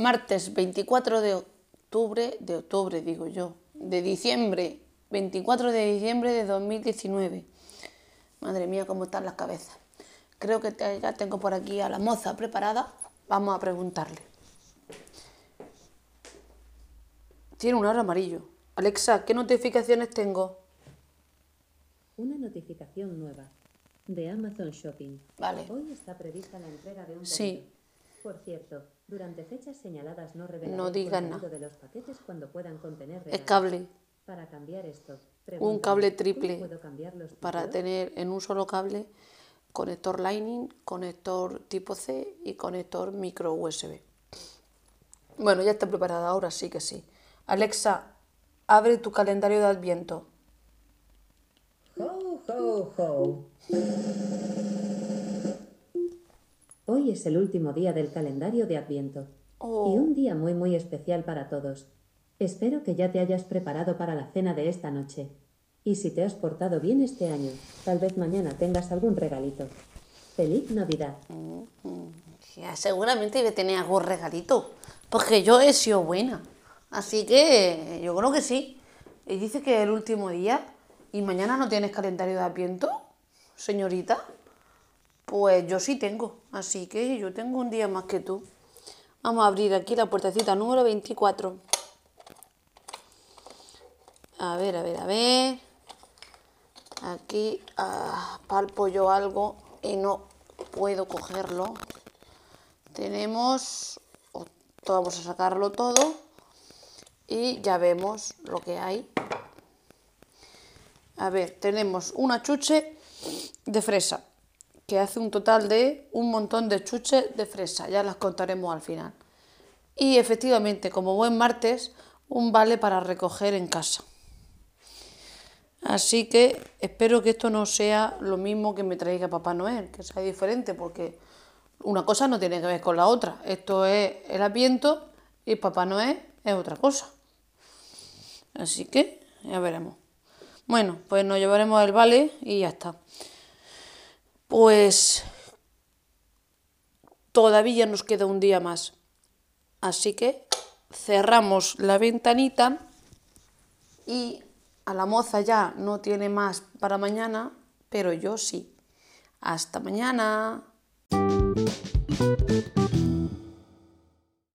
martes 24 de octubre, de octubre digo yo, de diciembre, 24 de diciembre de 2019. Madre mía, cómo están las cabezas. Creo que ya tengo por aquí a la moza preparada. Vamos a preguntarle. Tiene un aro amarillo. Alexa, ¿qué notificaciones tengo? Una notificación nueva de Amazon Shopping. Vale. Hoy está prevista la entrega de un Sí. pedido. Por cierto, durante fechas señaladas no revelaré No el digas contenido de los paquetes cuando puedan contener regalos. cable Para cambiar esto, Un cable ¿cómo triple puedo cambiar los para tener en un solo cable conector Lightning, conector tipo C y conector micro USB. Bueno, ya está preparada, ahora sí que sí. Alexa, abre tu calendario de Adviento. Ho, ho, ho. Hoy es el último día del calendario de Adviento. Oh. Y un día muy muy especial para todos. Espero que ya te hayas preparado para la cena de esta noche. Y si te has portado bien este año, tal vez mañana tengas algún regalito. ¡Feliz Navidad! Ya, seguramente debe tener algún regalito, porque yo he sido buena. Así que yo creo que sí. Y dice que es el último día y mañana no tienes calendario de Adviento, señorita. Pues yo sí tengo, así que yo tengo un día más que tú. Vamos a abrir aquí la puertecita número 24. A ver, a ver, a ver. Aquí ah, palpo yo algo y no puedo cogerlo. Tenemos, vamos a sacarlo todo y ya vemos lo que hay. A ver, tenemos una chuche de fresa, que hace un total de un montón de chuches de fresa, ya las contaremos al final. Y efectivamente, como buen martes, un vale para recoger en casa. Así que espero que esto no sea lo mismo que me traiga Papá Noel, que sea diferente, porque una cosa no tiene que ver con la otra. Esto es el Adviento y Papá Noel es otra cosa. Así que ya veremos. Bueno, pues nos llevaremos el vale y ya está. Pues todavía nos queda un día más. Así que cerramos la ventanita y a la moza ya no tiene más para mañana, pero yo sí. Hasta mañana.